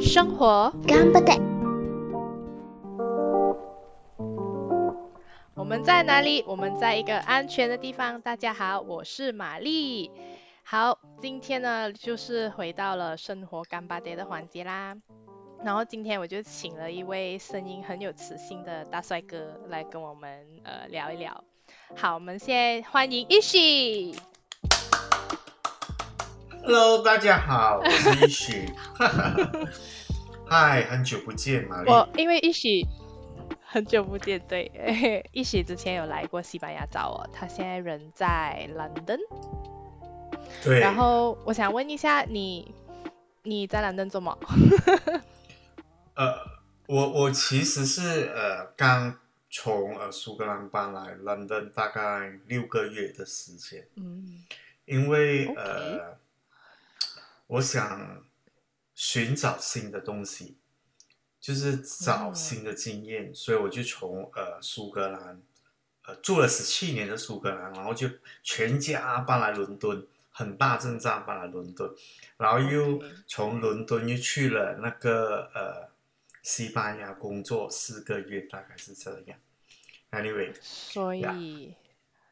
生活干巴爹。我们在哪里？我们在一个安全的地方。大家好，我是玛丽。好，今天呢就是回到了生活干巴爹的环节啦。然后今天我就请了一位声音很有磁性的大帅哥来跟我们呃聊一聊。好，我们现在欢迎一喜。Hello，大家好，我是一许。嗨，很久不见，玛丽。我因为一喜很久不见，对，一喜之前有来过西班牙找我，他现在人在 London。对，然后我想问一下你，你在伦敦做么？呃，我我其实是呃刚从呃苏格兰搬来 London 大概六个月的时间，嗯。因为呃我想寻找新的东西，就是找嗯新的经验，所以我就从呃苏格兰呃住了十七年的苏格兰，然后就全家搬来伦敦，很大阵仗搬来伦敦，然后又从伦敦又去了那个呃西班牙工作四个月，大概是这样。Anyway，所以 Yeah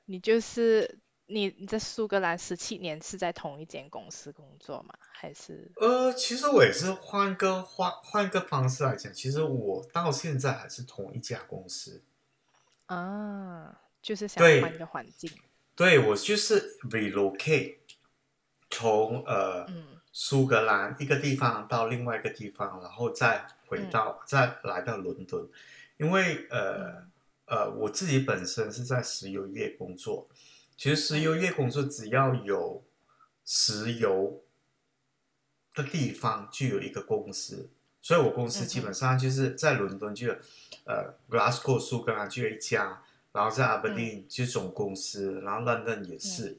你就是你你在苏格兰十七年是在同一间公司工作吗？还是呃，其实我也是换个换换个方式来讲，其实我到现在还是同一家公司。啊，就是想换一个环境？对我就是 relocate，从呃、嗯苏格兰一个地方到另外一个地方，然后再回嗯。到、再来到伦敦，因为呃呃我自己本身是在石油业工作，其实石油业工作只要有石油的地方就有一个公司，所以我公司基本上就是在伦敦就有呃 Glasgow 苏格兰就有一家，然后在 Aberdeen 就是总公司，然后 London 也是，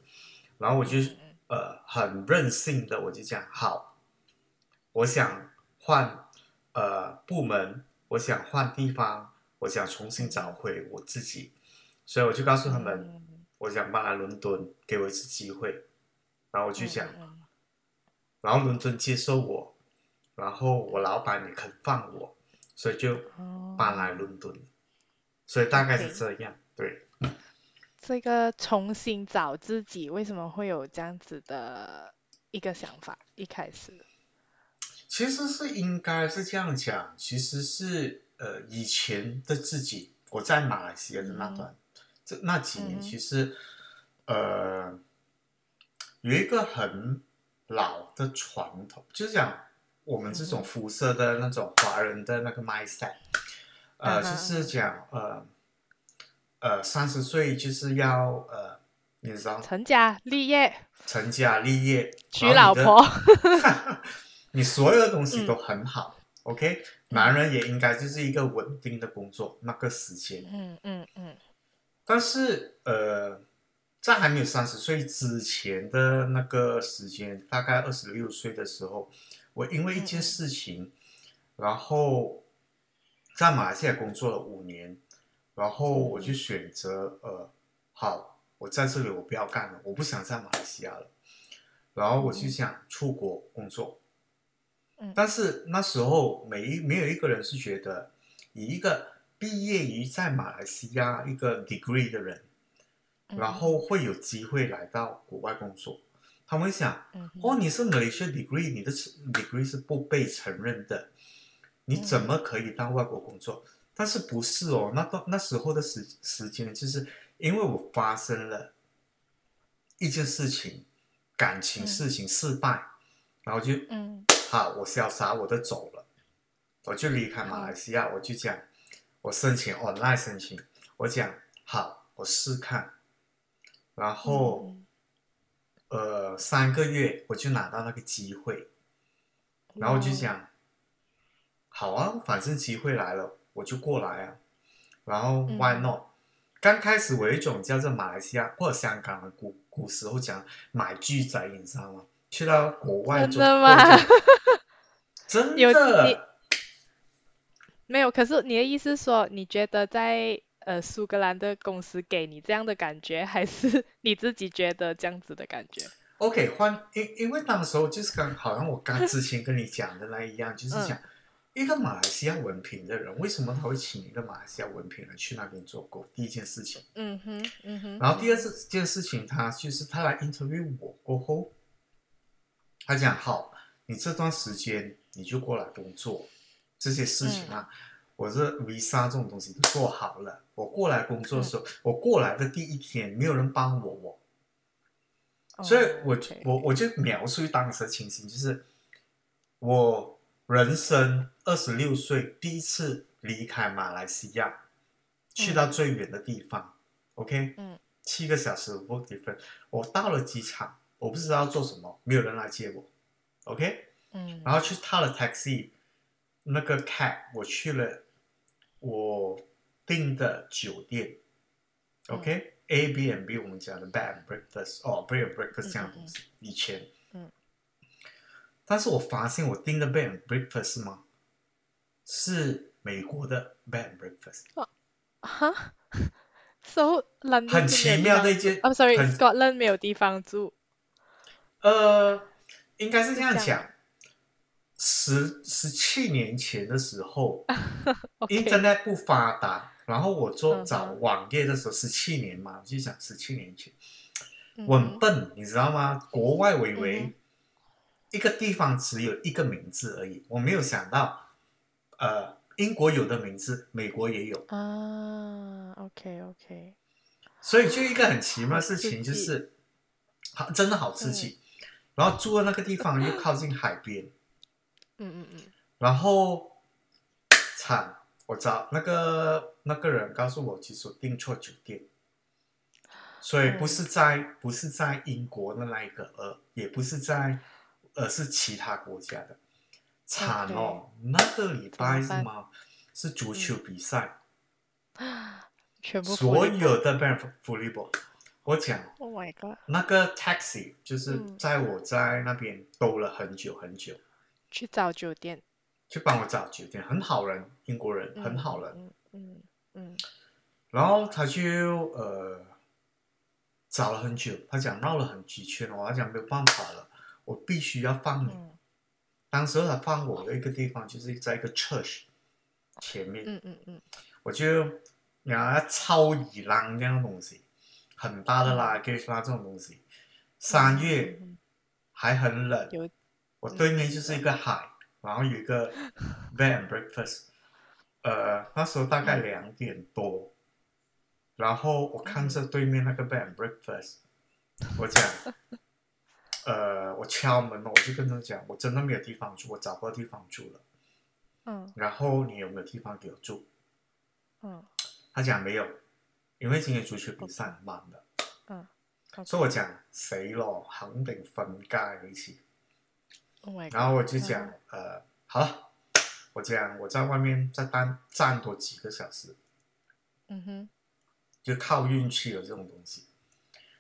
然后我就嗯呃很任性的我就讲好，我想换呃部门，我想换地方，我想重新找回我自己，所以我就告诉他们，嗯。我想搬来伦敦，给我一次机会，然后我就讲，然后伦敦接受我，然后我老板也肯放我，所以就哦。搬来伦敦，所以大概是这样，对。这个重新找自己，为什么会有这样子的一个想法？一开始，其实是应该是这样讲，其实是呃以前的自己，我在马来西亚的那段，这那几年嗯其实呃有一个很老的传统，就是讲我们这种嗯肤色的那种华人的那个 mindset，呃，就是讲呃呃三十岁就是要呃你知道成家立业，成家立业，娶老婆，你所有的东西嗯。都很好、o k 男人也应该就是一个稳定的工作，那个时间。嗯嗯嗯。但是呃，在还没有三十岁之前的那个时间，大概二十六岁的时候，我因为一件事情，然后在马来西亚工作了五年，然后我就选择呃，好，我在这里我不要干了，我不想在马来西亚了，然后我就想出国工作。嗯。但是那时候没一没有一个人是觉得以一个毕业于在马来西亚一个 degree 的人，嗯然后会有机会来到国外工作，他们会想，哦，你是 Malaysia degree，你的 degree 是不被承认的，你怎么可以到外国工作？但是不是哦？那到那时候的时时间，就是因为我发生了一件事情，感情事情失败，然后就嗯。好，我潇洒我就走了，我就离开马来西亚，我就讲，我申请 online 申请，我讲好，我试看，然后、嗯。呃三个月我就拿到那个机会，然后我就哇讲，好啊，反正机会来了，我就过来啊，然后嗯 why not？、刚开始我有一种叫做马来西亚或者香港的古古时候讲买巨仔，你知道吗？去到国外真的吗？真的，没有，可是你的意思是说，你觉得在呃苏格兰的公司给你这样的感觉，还是 你自己觉得这样子的感觉？OK，换因因为那个时候就是刚好像我刚之前跟你讲的那一样，就是嗯讲一个马来西亚文凭的人，为什么他会请一个马来西亚文凭人去那边做工？第一件事情，嗯哼，嗯哼。然后第二次件事情，他就是他来 interview 我过后，他讲好，你这段时间你就过来工作，这些事情啊，我这 visa 这种东西都做好了。我过来工作的时候，我过来的第一天，没有人帮我，我。哦所以我我我就描述当时的情形，就是我人生二十六岁第一次离开马来西亚，去到最远的地方、o k 嗯。七个小时 work different，我到了机场，我不知道做什么，没有人来接我，OK，嗯，然后去踏了 taxi，那个 cab 我去了我订的酒店，OK、a b n b 我们讲的 bed and breakfast 哦，bed and breakfast 这样的东西，以前，嗯，但是我发现我订的 bed and breakfast 吗？是美国的 bed and breakfast，哈，so London 很奇妙的一件 I'm，sorry，Scotland 没有地方住。呃，应该是这样讲。十十七年前的时候 OK，，Internet 不发达，然后我做找网页的时候，十七年嘛，我就想十七年前，嗯我很笨，你知道吗？国外我以嗯为一个地方只有一个名字而已，我没有想到，呃，英国有的名字，美国也有，啊，OK OK，所以就一个很奇妙的事情，就是好，真的好刺激。然后住的那个地方又靠近海边，嗯嗯嗯。然后惨，我找那个那个人告诉我，其实我订错酒店，所以不是在、不是在英国的那一个，呃，也不是在，而是其他国家的。惨哦那个礼拜是吗？是足球比赛，全部所有的 b a n f u t b a l 我讲 Oh my god，那个 taxi 就是嗯。在我在那边兜了很久很久，去找酒店，去帮我找酒店，很好人，英国人，嗯很好人。嗯嗯嗯。然后他就呃找了很久，他讲绕了很几圈，我讲没有办法了，我必须要放你。嗯。当时他放我的一个地方就是在一个 church 前面，嗯嗯嗯。我就拿超乙浪那样的东西，很大的拉 g a g 拉这种东西，三月嗯还很冷，我对面就是一个海，然后有一个 bed and breakfast，呃，那时候大概两点多，然后我看着对面那个 bed and breakfast，我讲，呃，我敲门了，我就跟他讲，我真的没有地方住，我找不到地方住了，嗯然后你有没有地方给我住？嗯他讲没有，因为今天足球比赛很慢的，嗯所以我讲死咯，肯定瞓街嗰次。，Oh 然后我就讲，呃，好了，我讲我在外面再站站多几个小时，嗯哼就靠运气了这种东西。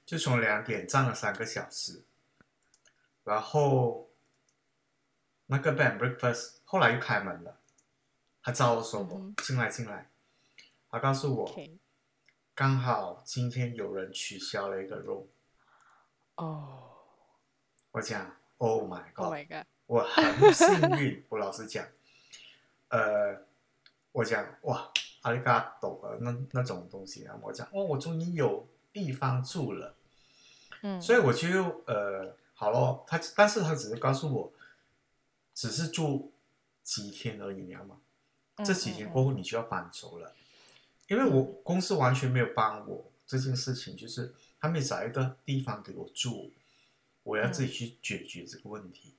就从两点站了三个小時，然后那个 bed and breakfast 后来又开门了，他招我说我嗯進來進來，他告诉我。刚好今天有人取消了一个 room，哦。我讲 Oh God，my god，我很幸运，我老实讲，呃，我讲哇，阿里嘎多啊，那那种东西啊，我讲哦，我终于有地方住了，嗯，所以我就呃好了，他但是他只是告诉我，只是住几天而已，你知道吗？这几天过后你就要搬走了，因为我公司完全没有帮我这件事情，就是他没找一个地方给我住，我要自己去解决这个问题。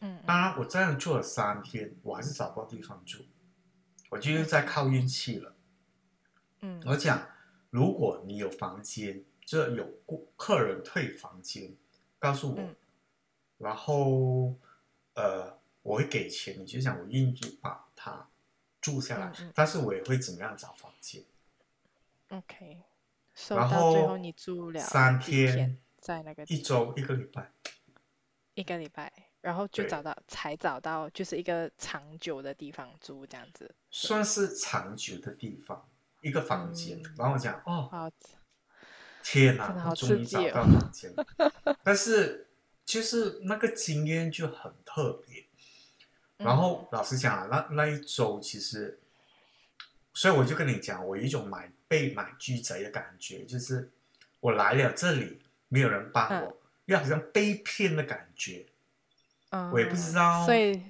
嗯嗯。当然，我这样做了三天，我还是找不到地方住，我就是在靠运气了。嗯。我讲，如果你有房间，就有顾客人退房间，告诉我，嗯。然后呃，我会给钱，你就想我愿意把它住下来，但是我也会怎么样找房间。，OK，收然后到最后你住了三天天在那个一周一个礼拜，一个礼拜，然后就找到才找到就是一个长久的地方住这样子。算是长久的地方。一个房间，嗯。然后我讲哦，好，天哪，真的好我终于找到房间了。但是就是那个经验就很特别。然后老实讲啊，那那一周其实，所以我就跟你讲，我有一种买被买居贼的感觉，就是我来了这里，没有人帮我，又好像被骗的感觉。嗯，我也不知道所以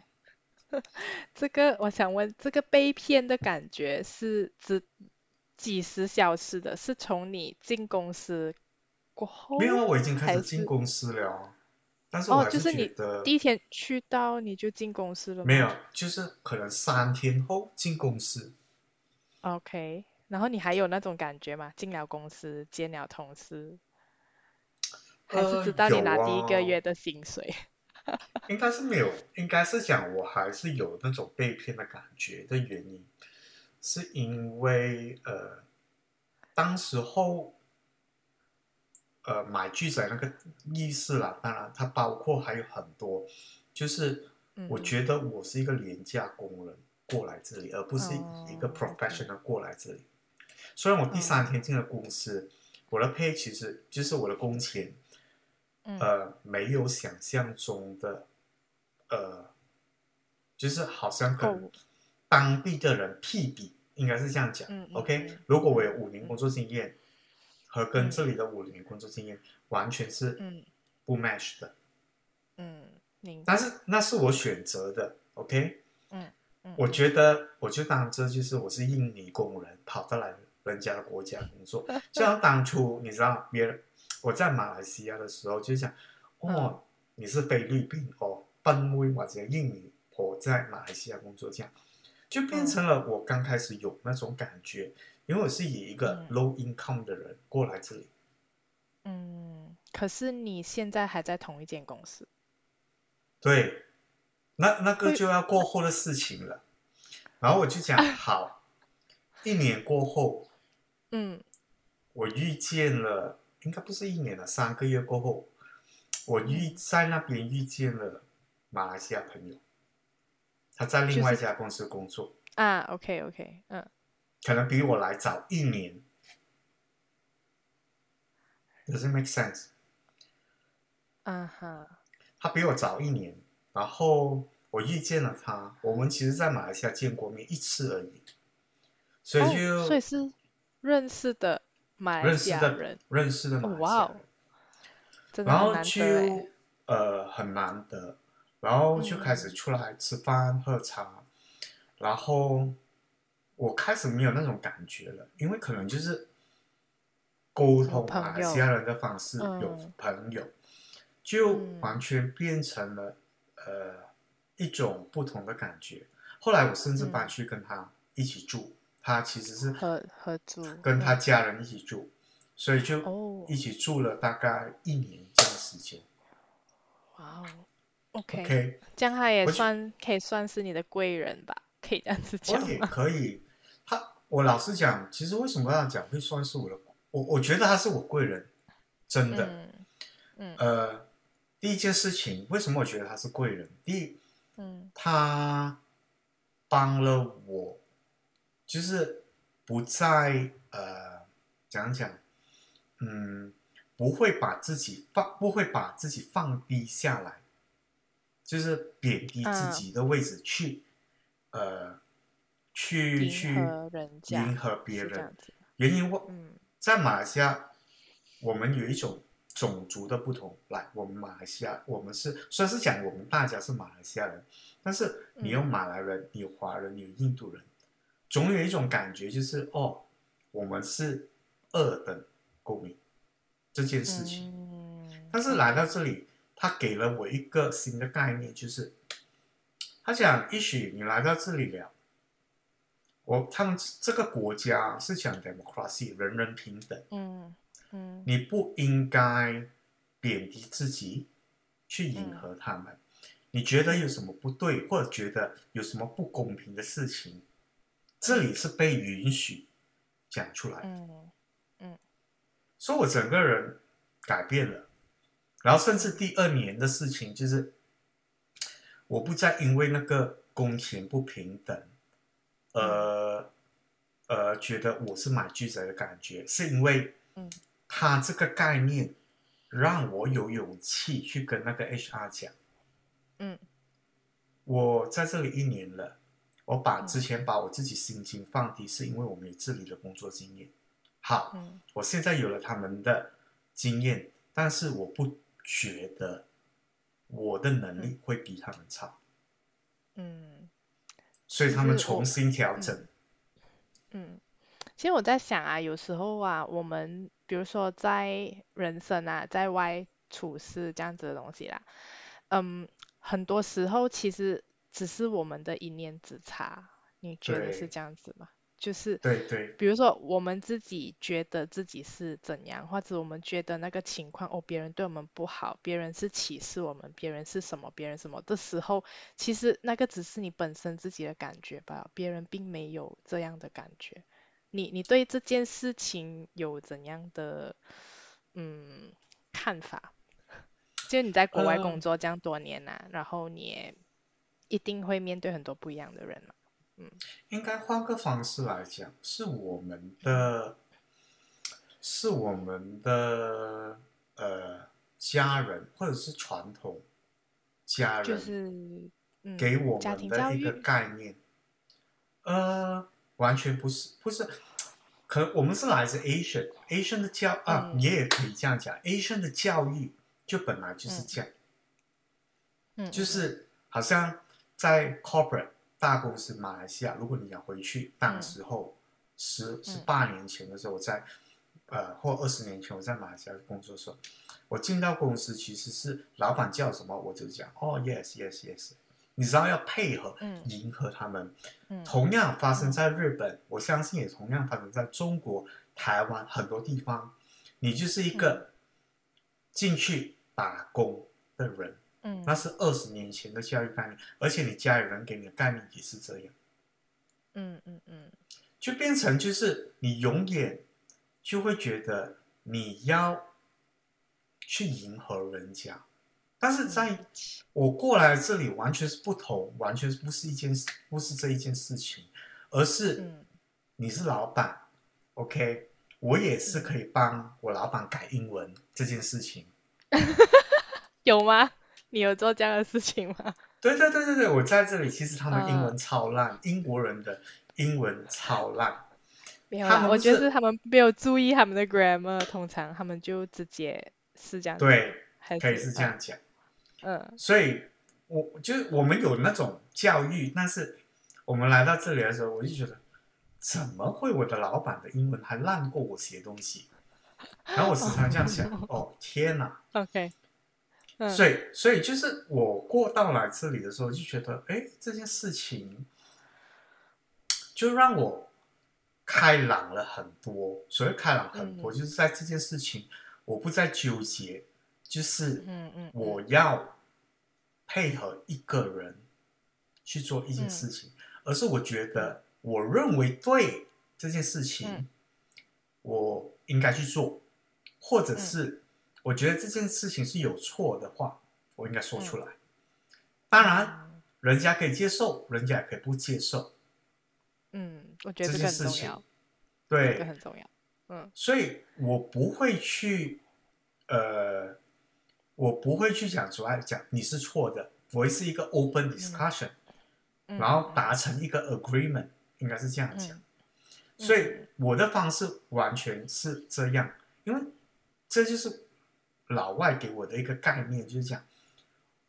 这个我想问，这个被骗的感觉是指几十小时的？是从你进公司过后，没有啊，我已经开始进公司了哦，但是我哦，就是你第一天去到你就进公司了吗？没有，就是可能三天后进公司。OK，然后你还有那种感觉吗？进了公司见了同事，还是呃知道你拿第一个啊月的薪水？应该是没有，应该是讲我还是有那种被骗的感觉的原因，是因为呃，当时候呃买剧仔那个意思啦，当然它包括还有很多，就是我嗯觉得我是一个廉价工人过来这里，而不是一个哦 professional 过来这里。虽然我第三天进了公司，我的 pay 其实就是我的工钱，嗯。呃，没有想象中的，呃，就是好像跟够当地的人屁比，应该是这样讲。嗯嗯 OK，嗯。如果我有五年工作经验，和跟嗯。这里的五年工作经验完全是嗯。不 match 的，嗯，明。白。但是那是我选择的。OK，嗯嗯，我觉得我就当这就是我是印尼工人，跑到来人家的国家工作，就像当初你知道别人我在马来西亚的时候就想，嗯。哦，你是菲律宾哦，奔威或者印尼我在马来西亚工作，这样就变成了我刚开始有那种感觉，因为我是以一个嗯。low income 的人过来这里，嗯，可是你现在还在同一间公司，对，那那个就要过后的事情了，然后我就讲好，一年过后。嗯。我遇见了，应该不是一年了，三个月过后，我遇在那边遇见了马来西亚朋友，他在另外一家公司工作，啊，OK OK，嗯。可能比我来早一年。Does it make sense？啊哈，他比我早一年，然后我遇见了他，我们其实在马来西亚见过面一次而已，所以哦，就所以是认识的马来西认识的亚人，认识的马哦来西亚人。哇然后就呃很难得，然后就开始嗯出来吃饭喝茶，然后我开始没有那种感觉了，因为可能就是沟通朋马来西亚人的方式，有嗯。朋友，就嗯。完全变成了呃一种不同的感觉。后来我甚至搬嗯。去跟他一起住，他其实是合合租，跟他嗯。家人一起住，所以就哦。一起住了大概一年这样的时间。哇哦，OK，OK，这样他也算可以算是你的贵人吧，可以这样子我也讲吗？可以。他，我老实讲，其实为什么要讲会算是我的，我我觉得他是我贵人，真的。嗯嗯呃，第一件事情，为什么我觉得他是贵人？第一，嗯他帮了我，就是不再呃，讲讲，嗯，不会把自己放，不会把自己放低下来，就是贬低自嗯。己的位置去，呃，去去迎合别人原因我嗯。在马来西亚，我们有一种种族的不同。来，我们马来西亚，我们是虽然是讲我们大家是马来西亚人，但是你有嗯。马来人，你有华人，你有印度人，总有一种感觉就是哦，我们是二等公民这件事情。嗯，但是来到这里，他给了我一个新的概念，就是他讲，也许你来到这里了，我他们这个国家是讲 democracy，人人平等，嗯嗯你不应该贬低自己，去迎合他们。你觉得有什么不对，或者觉得有什么不公平的事情，这里是被允许讲出来的。嗯所以我整个人改变了，然后甚至第二年的事情就是，我不再因为那个工钱不平等，呃呃觉得我是买巨宅的感觉，是因为嗯。他这个概念让我有勇气去跟那个 HR 讲，嗯。我在这里一年了，我把之前把我自己心情放低，是因为我没有这里的工作经验。好，嗯。我现在有了他们的经验，但是我不觉得我的能力会比他们差，嗯。所以他们重新调整。嗯，其实我在想啊，有时候啊，我们比如说在人生啊，在外处事这样子的东西啦，嗯，很多时候其实只是我们的一念之差，你觉得是对。这样子吗？就是对对比如说我们自己觉得自己是怎样，或者我们觉得那个情况哦，别人对我们不好，别人是歧视我们，别人是什么，别人什么的时候，其实那个只是你本身自己的感觉吧，别人并没有这样的感觉。你你对这件事情有怎样的嗯看法？就你在国外工呃作这样多年呐、然后你也一定会面对很多不一样的人嘛。应该换个方式来讲，是我们的，是我们的呃家人或者是传统家人就是嗯，给我们的一个概念，呃，完全不是，不是，可我们是来自 Asian，Asian 的教啊，嗯。你也可以这样讲，Asian 的教育就本来就是嗯这样，嗯，嗯。就是好像在 corporate 大公司马来西亚，如果你想回去，当嗯时候十十八年前的时候，我在呃或二十年前我在马来西亚工作的时候，我进到公司其实是老板叫什么我就讲哦 yes yes yes，你知道要配合嗯迎合他们。嗯同样发生在日本，我相信也同样发生在中国、台湾很多地方。你就是一个进去打工的人，嗯。那是二十年前的教育概念，而且你家里人给你的概念也是这样，嗯嗯嗯。就变成就是你永远就会觉得你要去迎合人家，但是在我过来这里完全是不同，完全不是一件事，不是这一件事情，而是嗯。你是老板，OK，我也是可以帮我老板改英文这件事情。有吗？你有做这样的事情吗？对对对对对，我在这里，其实他们英嗯文超烂，英国人的英文超烂。没有我觉得是他们没有注意他们的 grammar，通常他们就直接是这样子，对，可以是这样讲。嗯所以我就是我们有那种教育，但是我们来到这里的时候，我就觉得怎么会我的老板的英文还烂过我写东西？然后我时常这样想，哦天哪！嗯，OK，嗯。所以所以就是我过到来这里的时候，就觉得哎这件事情就让我开朗了很多。所谓开朗很多，嗯。就是在这件事情我不再纠结，就是嗯嗯，我要配合一个人去做一件事情，而是我觉得我认为对这件事情，嗯。我应该去做，或者是我觉得这件事情是有错的话，我应该说出来。当然，人家可以接受，人家也可以不接受嗯，我觉得这个件事情很重要，。这个对，很重要，嗯所以我不会去，呃，我不会去讲出来讲你是错的，我会是一个 open discussion，、嗯，然后达成一个 agreement，应该是这样讲。嗯所以我的方式完全是这样，因为这就是老外给我的一个概念，就是讲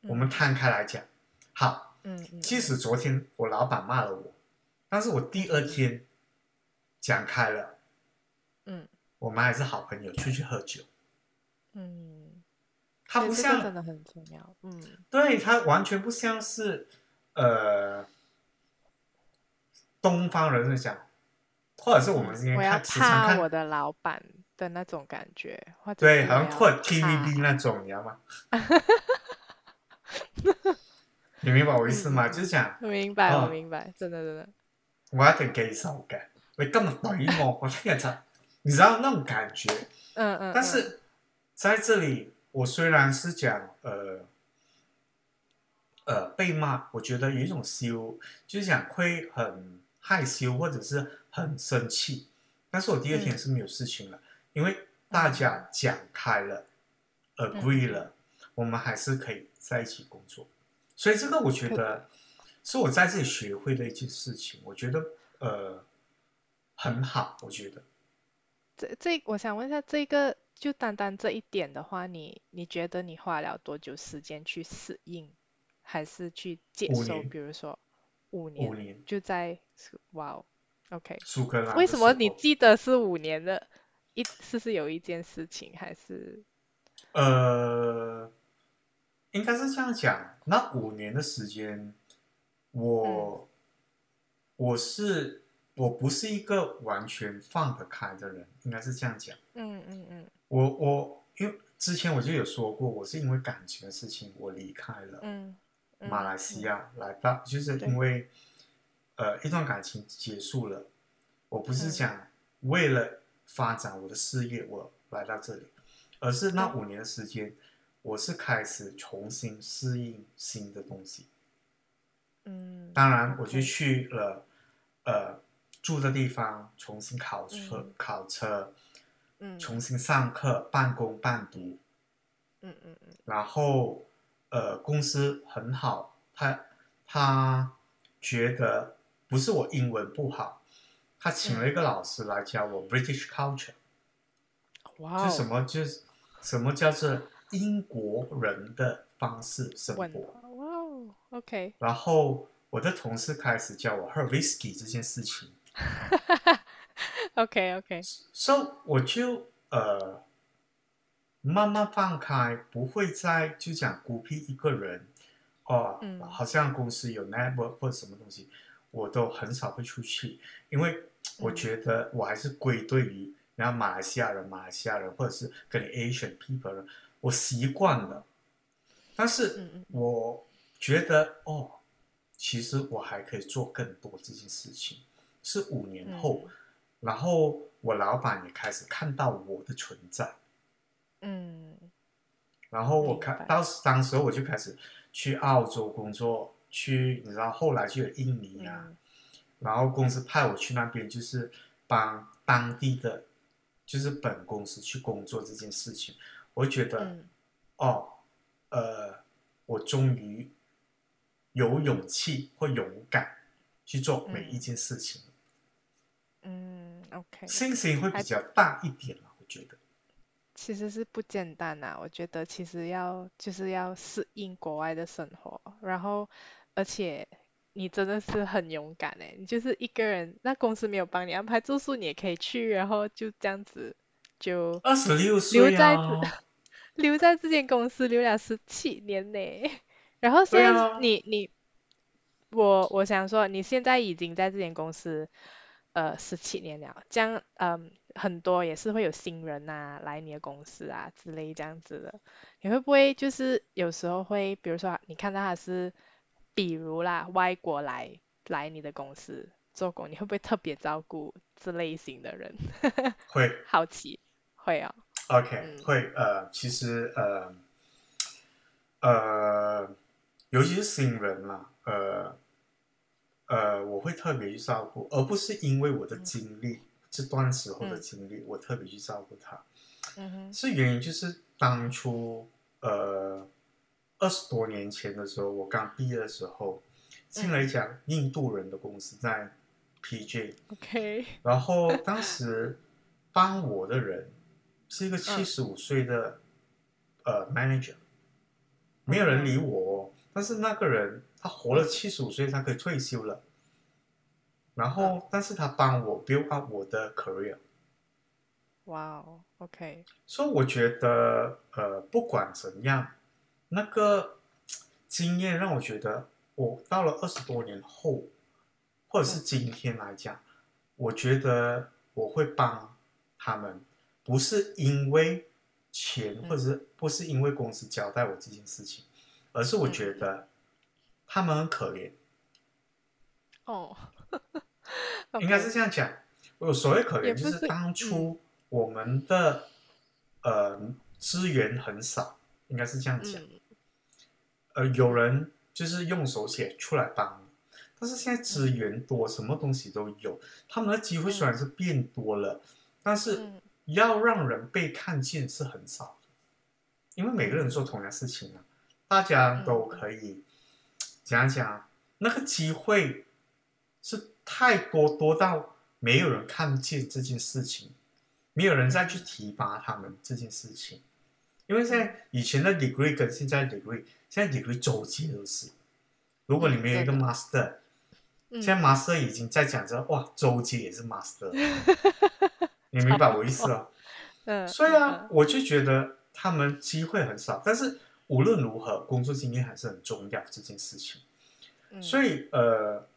我们摊开来讲，好，嗯嗯，即使昨天我老板骂了我，但是我第二天讲开了，嗯。我们还是好朋友，出去喝酒。嗯，他不像真的很重要，嗯。对他完全不像是呃东方人在讲，或者是我们今天我要看时常看怕我的老板的那种感觉，或者对，好像或 TVB 那种，你知道吗？你明白我意思嗎？嗯就是講我明白，哦。我明白，真的真的，我一定記仇嘅，你今日懟我，我聽日就，你知道那種感覺。嗯嗯，嗯。但是在這裡，我雖然是講呃呃被罵，我覺得有一種羞，就是講會很害羞或者是很生气，但是我第二天是没有事情了，因为大家讲开了、agree 了，我们还是可以在一起工作。所以这个我觉得是我在这里学会的一件事情，我觉得呃很好，我觉得。这这，我想问一下，这个就单单这一点的话，你你觉得你花了多久时间去适应，还是去接受？比如说五年，五年就在哇哦，OK。苏格兰。为什么你记得是五年的？一是是有一件事情，还是？呃，应该是这样讲。那五年的时间，我我是。我不是一个完全放得开的人，应该是这样讲。嗯嗯嗯。我我因为之前我就有说过，我是因为感情的事情我离开了嗯马来西亚，来到就是因为呃一段感情结束了，我不是讲为了发展我的事业我来到这里，而是那五年的时间，我是开始重新适应新的东西。嗯。当然，我就去了呃。住的地方重新考车，考车，嗯，重新上课，半工半读，嗯嗯嗯，然后呃，公司很好，他他觉得不是我英文不好，他请了一个老师来教我 British culture，哇，就什么就是什么叫做英国人的方式生活，哇哦，OK，然后我的同事开始教我喝 whisky 这件事情。哈哈哈，OK OK，So 我就呃慢慢放开，不会再就讲孤僻一个人。哦，好像公司有 network 或者什么东西，我都很少会出去，因为我觉得我还是归队于然后马来西亚人，马来西亚人或者是跟你 Asian people 人，我习惯了，但是我觉得哦，其实我还可以做更多这件事情。是五年后，然后我老板也开始看到我的存在，嗯，然后我看到当时我就开始去澳洲工作，去你知道后来就有印尼啊，然后公司派我去那边就是帮当地的，就是本公司去工作这件事情，我觉得哦，呃，我终于有勇气或勇敢去做每一件事情。嗯，OK，心情会比较大一点了，我觉得。其实是不简单呐，我觉得其实要就是要适应国外的生活，然后而且你真的是很勇敢哎，你就是一个人，那公司没有帮你安排住宿，你也可以去，然后就这样子就二十六岁啊，留在这间公司留了十七年呢，然后现在你你我我想说你现在已经在这间公司。呃，十七年了，这样，嗯，很多也是会有新人呐来你的公司啊之类这样子的，你会不会就是有时候会，比如说你看到他是，比如啦，外国来来你的公司做工，你会不会特别照顾这类型的人？会，好奇，会啊。OK，会，呃，其实，呃，呃，尤其是新人啦，呃。呃，我会特别去照顾，而不是因为我的经历这段时候的经历，我特别去照顾他。嗯哼，是原因就是当初呃二十多年前的时候，我刚毕业的时候，进了一家印度人的公司，在 PJ。OK。然后当时帮我的人是一个七十五岁的呃 manager，没有人理我，但是那个人。他活了七十五岁，他可以退休了。然后，但是他帮我 build up 我的 career。哇哦，OK。所以我觉得，呃，不管怎样，那个经验让我觉得，我到了二十多年后，或者是今天来讲，我觉得我会帮他们，不是因为钱，或者是不是因为公司交代我这件事情，而是我觉得。他们很可怜，哦，应该是这样讲。我所谓可怜，就是当初我们的呃资源很少，应该是这样讲。呃，有人就是用手写出来帮你，但是现在资源多，什么东西都有，他们的机会虽然是变多了，但是嗯。要让人被看见是很少的，因为每个人做同样事情啊，大家都可以讲讲，那个机会是太多多到没有人看见这件事情，没有人再去提拔他们这件事情，因为现在以前的 degree 跟现在的 degree，现在 degree 周期都是，如果你没有一个嗯 master，嗯。现在 master 已经在讲着哇，周期也是 master，你明白我意思啊？嗯，所以啊嗯，我就觉得他们机会很少，但是无论如何，工作经验还是很重要这件事情。嗯。所以呃，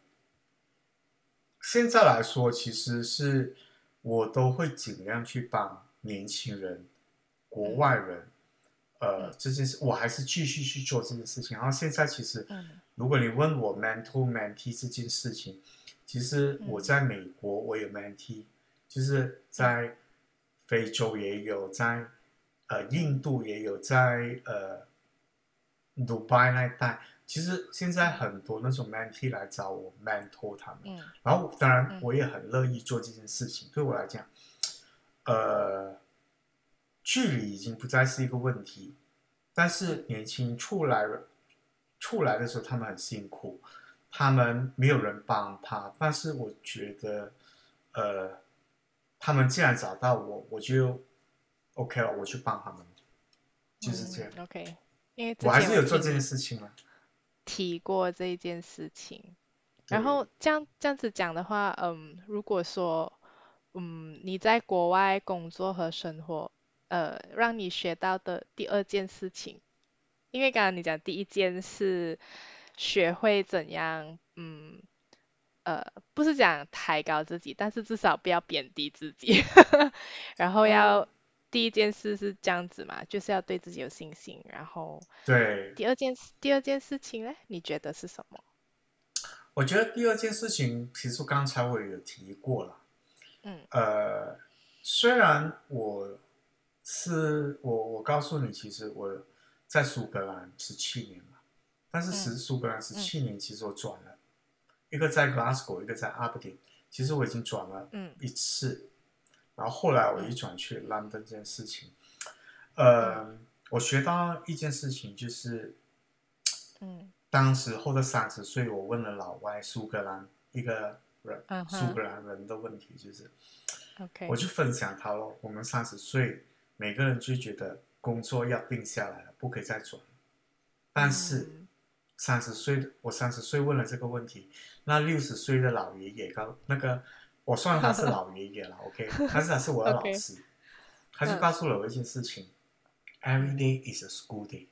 现在来说，其实是我都会尽量去帮年轻人、国外人，呃，嗯这件事，我还是继续去做这件事情。然后现在其实，嗯如果你问我 mentor mentee 这件事情，其实我在美国我有 mentee，就是在非洲也有，在呃印度也有，在呃迪拜那一带，其实现在很多那种 mentee 来找我 mentor 他们，嗯然后当然嗯我也很乐意做这件事情。对我来讲，呃，距离已经不再是一个问题，但是年轻出来了出来的时候，他们很辛苦，他们没有人帮他，但是我觉得，呃，他们既然找到我，我就 OK 了，我去帮他们，就是这样。嗯 OK，因为。我还是有做这件事情啊。提过这一件事情，然后这样这样子讲的话，嗯，如果说，嗯，你在国外工作和生活，呃，让你学到的第二件事情，因为刚刚你讲第一件是学会怎样，嗯，呃，不是讲抬高自己，但是至少不要贬低自己，然后要第一件事是这样子嘛，就是要对自己有信心，然后对，第二件第二件事情呢，你觉得是什么？我觉得第二件事情，其实刚才我有提过了。嗯呃，虽然我是我，我告诉你，其实我在苏格兰十七年嘛，但是十嗯苏格兰十七年，其实我转了，一个在 Glasgow，一个在 Aberdeen，其实我已经转了嗯一次，然后后来我一转去 London 这件事情，呃，我学到一件事情就是，嗯。当时候的三十岁，我问了老外苏格兰一个人，嗯苏格兰人的问题就是。，OK，我就分享他咯，我们三十岁，每个人就觉得工作要定下来了，不可以再转。但是嗯三十岁的我三十岁问了这个问题，那六十岁的老爷爷告那个，我算他是老爷爷了，OK，但是他是我的老师，他就嗯告诉了我一件事情、e v e r y day is a school day。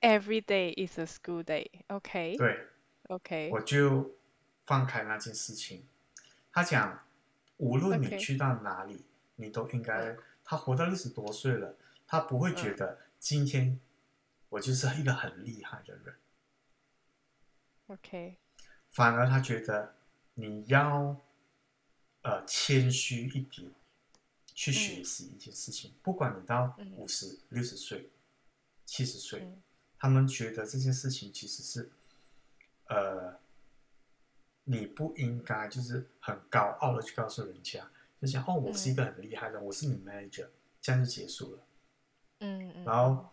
Every day is a school day. OK 对，OK 我就放开那件事情。他讲，无论你去到哪里，你都应该。他活到六十多岁了，他不会觉得今天我就是一个很厉害的人，OK。反而他觉得你要呃谦虚一点，去学习一件事情。不管你到嗯。五十、六十岁、七十岁，嗯。他们觉得这件事情其实是，呃，你不应该就是很高傲的去告诉人家，就想哦，我是一个很厉害的，我是你 manager，这样就结束了。嗯嗯，然后，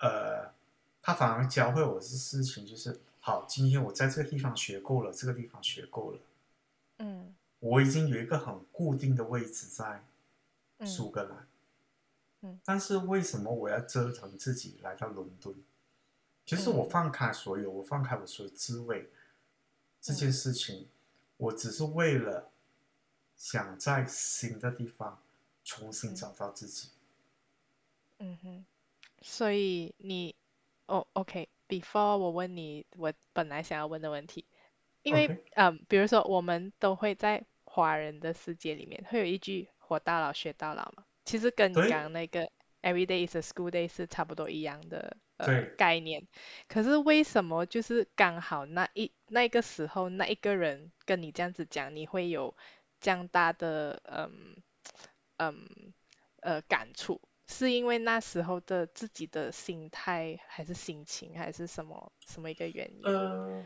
呃，他反而教会我的事情就是，好，今天我在这个地方学够了，这个地方学够了，嗯我已经有一个很固定的位置在嗯苏格兰。嗯但是为什么我要折腾自己来到伦敦？其实我嗯放开所有，我放开我所有滋味，这件嗯事情，我只是为了想在新的地方重新嗯找到自己。嗯哼，所以你哦 OK，before 我问你我本来想要问的问题，因为 OK 嗯，比如说我们都会在华人的世界里面会有一句“活到老学到老”嘛，其实跟你对刚刚那个 “every day is a school day” 是差不多一样的呃对概念。可是为什么就是刚好那一那个时候那一个人跟你这样子讲，你会有这样大的嗯嗯呃感触？是因为那时候的自己的心态，还是心情，还是什么什么一个原因？呃，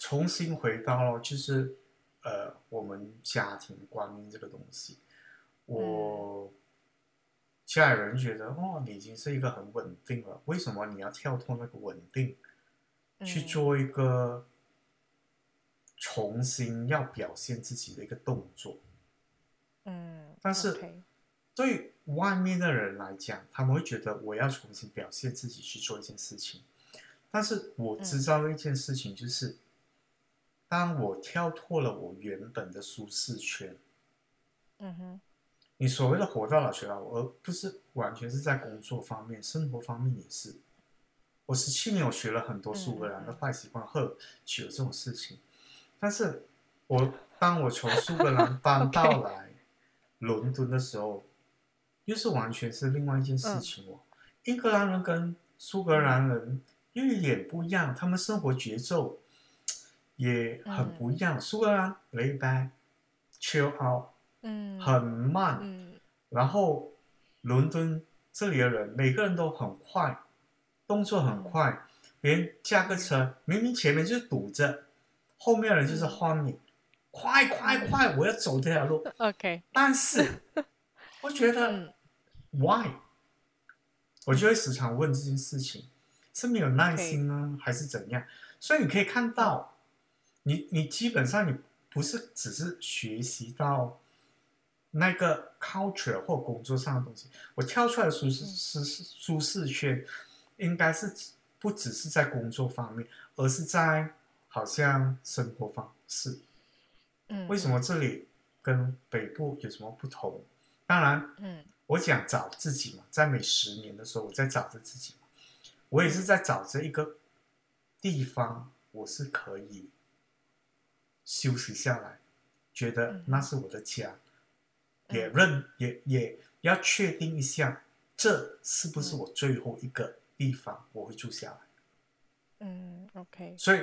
重新回到了就是呃我们家庭观念这个东西，我家里人觉得哦你已经是一个很稳定了，为什么你要跳脱那个稳定，去嗯做一个重新要表现自己的一个动作？嗯，但是对外面的人来讲，他们会觉得我要重新表现自己去做一件事情。但是我知道一件事情就是，当我跳脱了我原本的舒适圈，嗯哼，你所谓的活到老学到老，而不是完全是在工作方面，生活方面也是。我十七年我学了很多苏格兰的坏习惯和酒这种事情，但是我当我从苏格兰搬 到来伦敦的时候，又是完全是另外一件事情哦。英格兰人跟苏格兰人又有点不一样，他们生活节奏也很不一样。苏格兰 lay back，chill out，嗯，很慢，嗯。然后伦敦这里的人每个人都很快，动作很快，别人驾个车，明明前面就是堵着，后面的人就是换你，快快快，我要走这条路。，OK，但是 我觉得、嗯。why，我就会时常问这件事情，是没有耐心呢，还是怎样？所以你可以看到，你你基本上你不是只是学习到那个 culture 或工作上的东西，我跳出来的舒适舒适舒适圈，应该是不只是在工作方面，而是在好像生活方式。嗯，为什么这里跟北部有什么不同？当然，嗯。我想找自己嘛，在每十年的时候，我在找着自己嘛，我也是在找着一个地方，我是可以休息下来，觉得嗯。那是我的家，嗯。也认也也要确定一下，这是不是嗯。我最后一个地方我会住下来。嗯，OK，所以，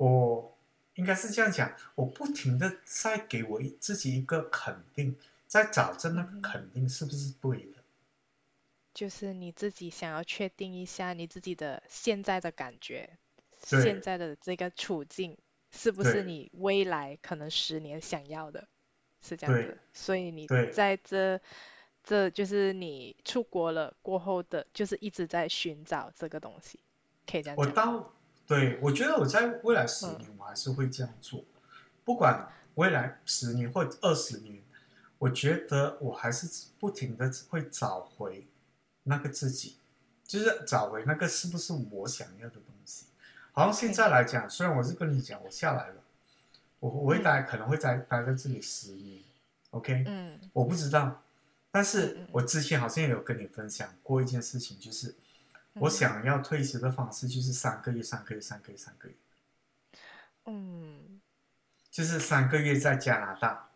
我应该是这样讲，我不停的在给我自己一个肯定，在找着那个肯定是不是对的。就是你自己想要确定一下你自己的现在的感觉，现在的这个处境是不是你未来可能十年想要的，是这样对子。所以你在这这就是你出国了过后的，就是一直在寻找这个东西，可以这样讲。我到对我觉得我在未来十嗯。年我还是会这样做，不管未来十年或二十年，我觉得我还是不停的会找回那个自己，就是找回那个是不是我想要的东西。好像现在来讲，虽然我是跟你讲我下来了，我我会待可能会待待在这里十年，OK，嗯。我不知道，但嗯是嗯我之前好像有跟你分享过一件事情，就是我嗯。想要退休的方式就是三个月、三个月、三个月、三个月，嗯。就是三个月在加拿大，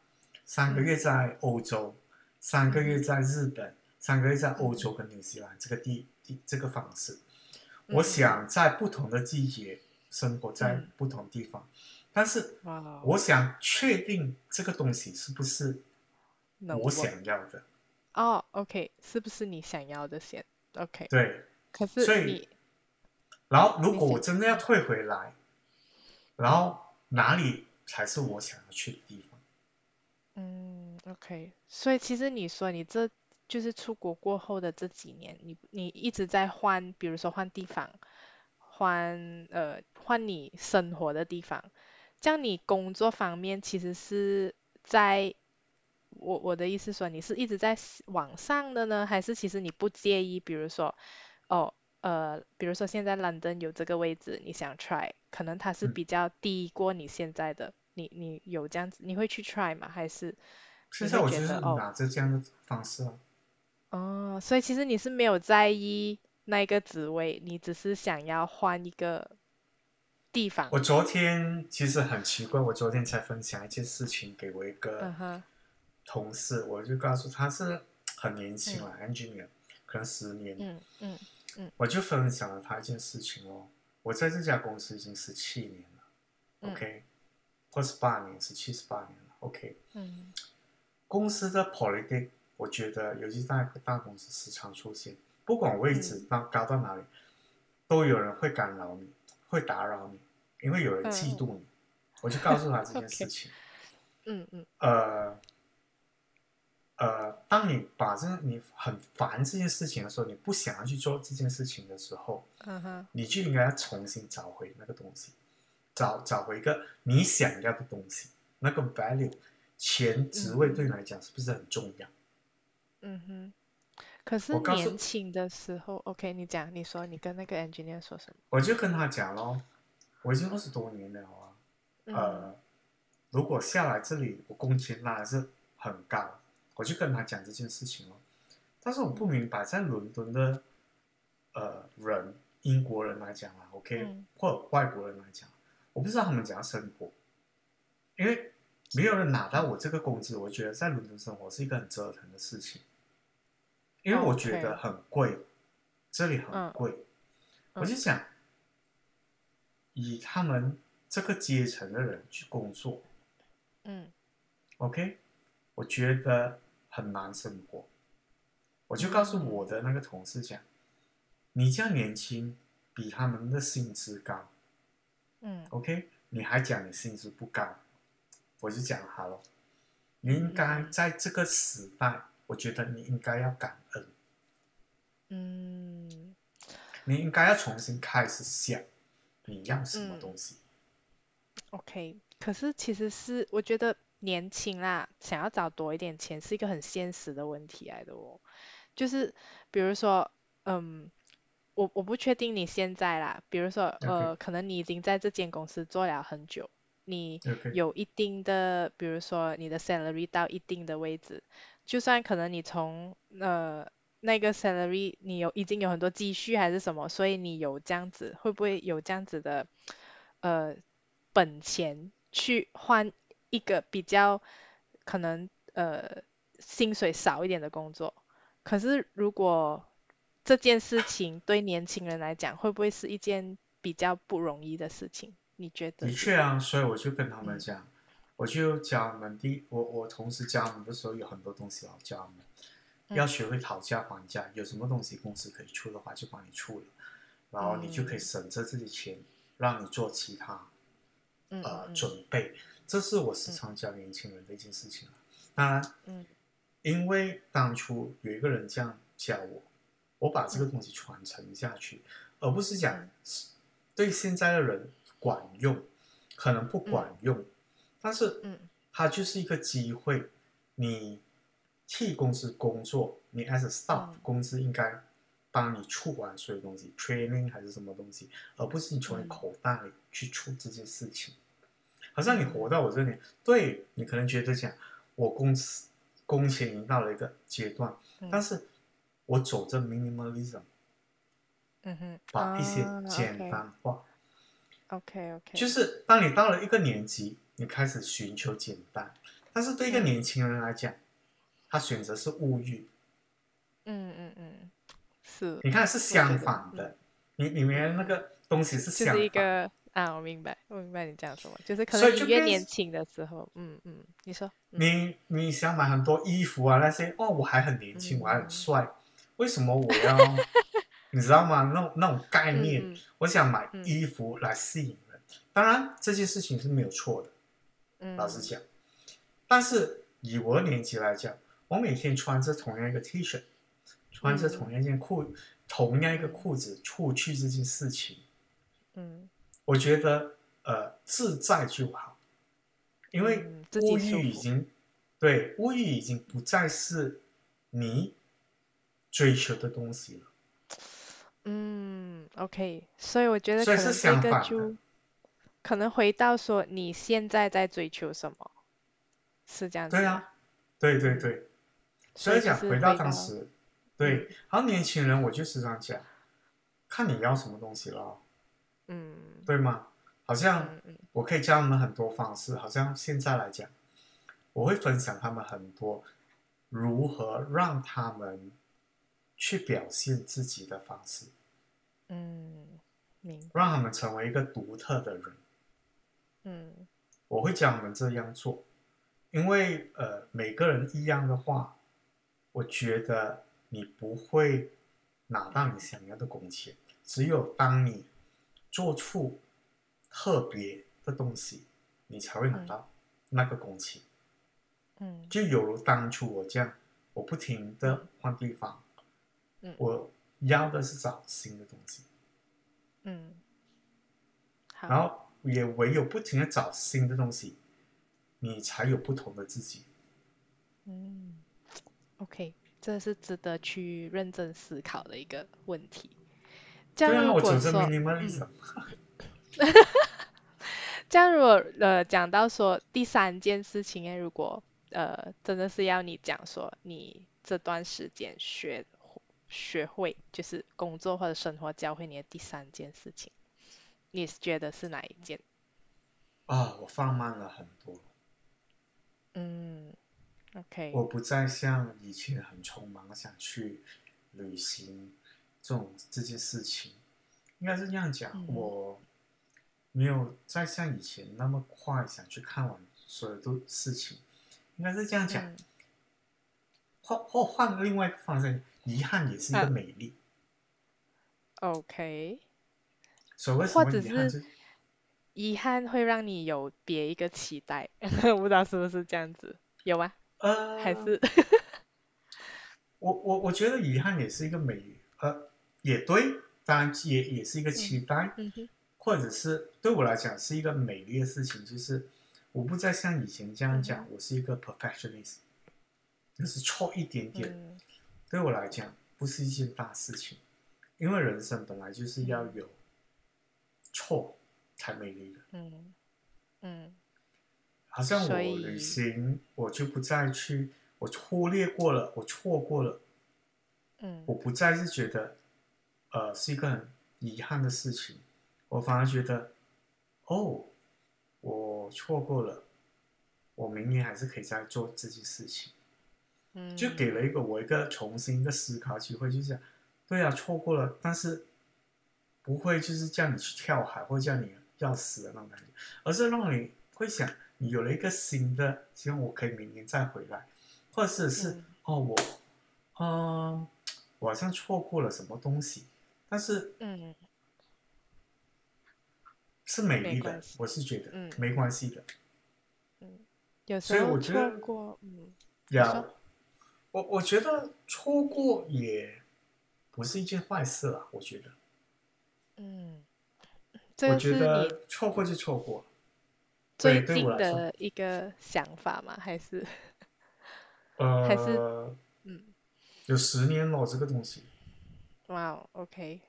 三个月在欧洲，三个月在日本，三个月在欧洲跟新西兰这个地地这个方式。我嗯。想在不同的季节生活在嗯。不同地方，但是我想确定这个东西是不是我想要的。哦，OK，是不是你想要的先？OK，对，可所以是你然后如果我真的要退回来，然后哪里才是我想要去的地方？嗯，OK，所以其实你说你这就是出国过后的这几年，你你一直在换，比如说换地方，换呃换你生活的地方，这样你工作方面其实是在，我我的意思说你是一直在往上的呢，还是其实你不介意，比如说哦呃，比如说现在 London 有这个位置，你想 try，可能它是嗯比较低过你现在的，你你有这样子，你会去 try 吗？还是现在我就是觉得哦拿着这样的方式啊。哦，所以其实你是没有在意那一个职位，你只是想要换一个地方。我昨天其实很奇怪，我昨天才分享一件事情给我一嗯个，同事，我就告诉他是很年轻了、e n g i n e e r 可能十年，嗯嗯我就分享了他一件事情哦。我在这家公司已经十七年了、嗯 o k 或是八年，十七十八年了，OK。嗯公司的 politic 我觉得尤其在大公司时常出现，不管位置到高到哪里，都有人会干扰你，会打扰你，因为有人嫉妒你。我就告诉他这件事 情。嗯嗯。呃呃，当你把这你很烦这件事情的时候，你不想要去做这件事情的时候，嗯哼，你就应该要重新找回那个东西，找找回一个你想要的东西，那个 value，钱职位对你来讲是不是很重要？嗯哼。可是年轻的时候，OK，你讲，你说，你跟那个 engineer 说什么？我就跟他讲咯，我已经二十多年了啊，呃，如果下来这里，我工钱那还是很高。我就跟他讲这件事情了，但是我不明白，在伦敦的呃人，英国人来讲啊，OK，或者外国人来讲，我不知道他们怎样生活，因为没有人拿到我这个工资，我觉得在伦敦生活是一个很折腾的事情，因为我觉得很贵，这里很贵，我就想以他们这个阶层的人去工作，嗯，OK，我觉得。很难生活，我就告诉我的那个同事讲：“你这样年轻，比他们的薪资高。”嗯，OK，你还讲你薪资不高，我就讲好了，你应该在这个时代，我觉得你应该要感恩。嗯，你应该要重新开始想你要什么东西。OK，可是其实是我觉得。年轻啦，想要找多一点钱是一个很现实的问题来的哦。就是比如说，嗯，我我不确定你现在啦，比如说，呃，可能你已经在这间公司做了很久，你有一定的，比如说你的 salary 到一定的位置，就算可能你从呃那个 salary 你有已经有很多积蓄还是什么，所以你有这样子，会不会有这样子的呃本钱去换？一个比较可能呃薪水少一点的工作，可是如果这件事情对年轻人来讲，会不会是一件比较不容易的事情？你觉得？的确啊，所以我就跟他们讲，我就教他们第我我同时教他们的时候有很多东西要教他们，要学会讨价还价，有什么东西公司可以出的话就帮你出了，然后你就可以省着这些钱，让你做其他呃准备。这是我时常教年轻人的一件事情当然，嗯，因为当初有一个人这样教我，我把这个东西传承下去，而不是讲对现在的人管用，可能不管用，但是，嗯，它就是一个机会，你替公司工作，你 as a staff，公司应该帮你出完所有东西，training 还是什么东西，而不是你从你口袋里去出这件事情。好像你活到我这里，对你可能觉得讲，我工资工钱已经到了一个阶段，但是我走着 minimalism，嗯哼，把一些简单化，OK。OK，就是当你到了一个年纪，你开始寻求简单，但是对一个年轻人来讲，他选择是物欲，嗯嗯嗯，是，你看是相反的，你里面那个东西是相反。啊，我明白，我明白你这样说，就是可能你越年轻的时候，嗯嗯，你说，你你想买很多衣服啊那些，哦，我还很年轻，我还很帅，为什么我要，你知道吗？那种那种概念，我想买衣服来吸引人，当然这件事情是没有错的，嗯老实讲，但是以我的年纪来讲，我每天穿着同样一个 T 恤，穿着同样一件裤，同样一个裤子出去这件事情，嗯。我觉得，呃，自在就好，因为物欲已经，对物欲已经不再是你追求的东西了。嗯，OK，所以我觉得可能这个就可能回到说你现在在追求什么，是这样子。对啊，对对对，所以讲回到当时，对，好年轻人，我就时常讲，看你要什么东西了。嗯，对吗？好像我可以教他们很多方式。好像现在来讲，我会分享他们很多如何让他们去表现自己的方式。嗯，明。让他们成为一个独特的人。嗯，我会教他们这样做，因为呃，每个人一样的话，我觉得你不会拿到你想要的工钱，只有当你做出特别的东西，你才会拿到那个工钱。嗯就有如当初我这样，我不停的换地方，嗯我要的是找新的东西，嗯，好，然后也唯有不停的找新的东西，你才有不同的自己。嗯，OK，这是值得去认真思考的一个问题。这样如果说这样如果呃讲到说第三件事情诶，如果呃真的是要你讲说你这段时间学学会就是工作或者生活教会你的第三件事情，你是觉得是哪一件？啊，我放慢了很多，嗯，OK，我不再像以前很匆忙想去旅行这种这件事情，应该是这样讲，嗯我没有再像以前那么快想去看完所有的事情，应该是这样讲。嗯换或换另外一个方向，遗憾也是一个嗯美丽。，OK，所谓什或者么遗憾？是就遗憾会让你有别一个期待，我不知道是不是这样子，有吗？呃，还是 我我我觉得遗憾也是一个美，呃，也对，当然也也是一个期待，或者是对我来讲是一个美丽的事情，就是我不再像以前这样讲，我是一个 perfectionist，就是错一点点，嗯。对我来讲不是一件大事情，因为人生本来就是要有错才美丽的。嗯嗯。好像我旅行，我就不再去，我忽略过了，我错过了，嗯我不再是觉得，呃，是一个很遗憾的事情，我反而觉得，哦，我错过了，我明年还是可以再做这件事情，嗯，就给了一个我一个重新一个思考机会，就是讲，对啊，错过了，但是不会就是叫你去跳海或者叫你要死的那种感觉，而是让你会想，你有了一个新的，希望我可以明年再回来，或者是、嗯。哦，我，嗯、我好像错过了什么东西，但是嗯是美丽的我是觉得、嗯没关系的。嗯有所以时候我觉得嗯呀说，我我觉得错过也不是一件坏事啦，我觉得，嗯，我觉得错过就错过，最对对近的一个想法吗？还是呃，还是嗯，有十年了这个东西。哇哦，OK，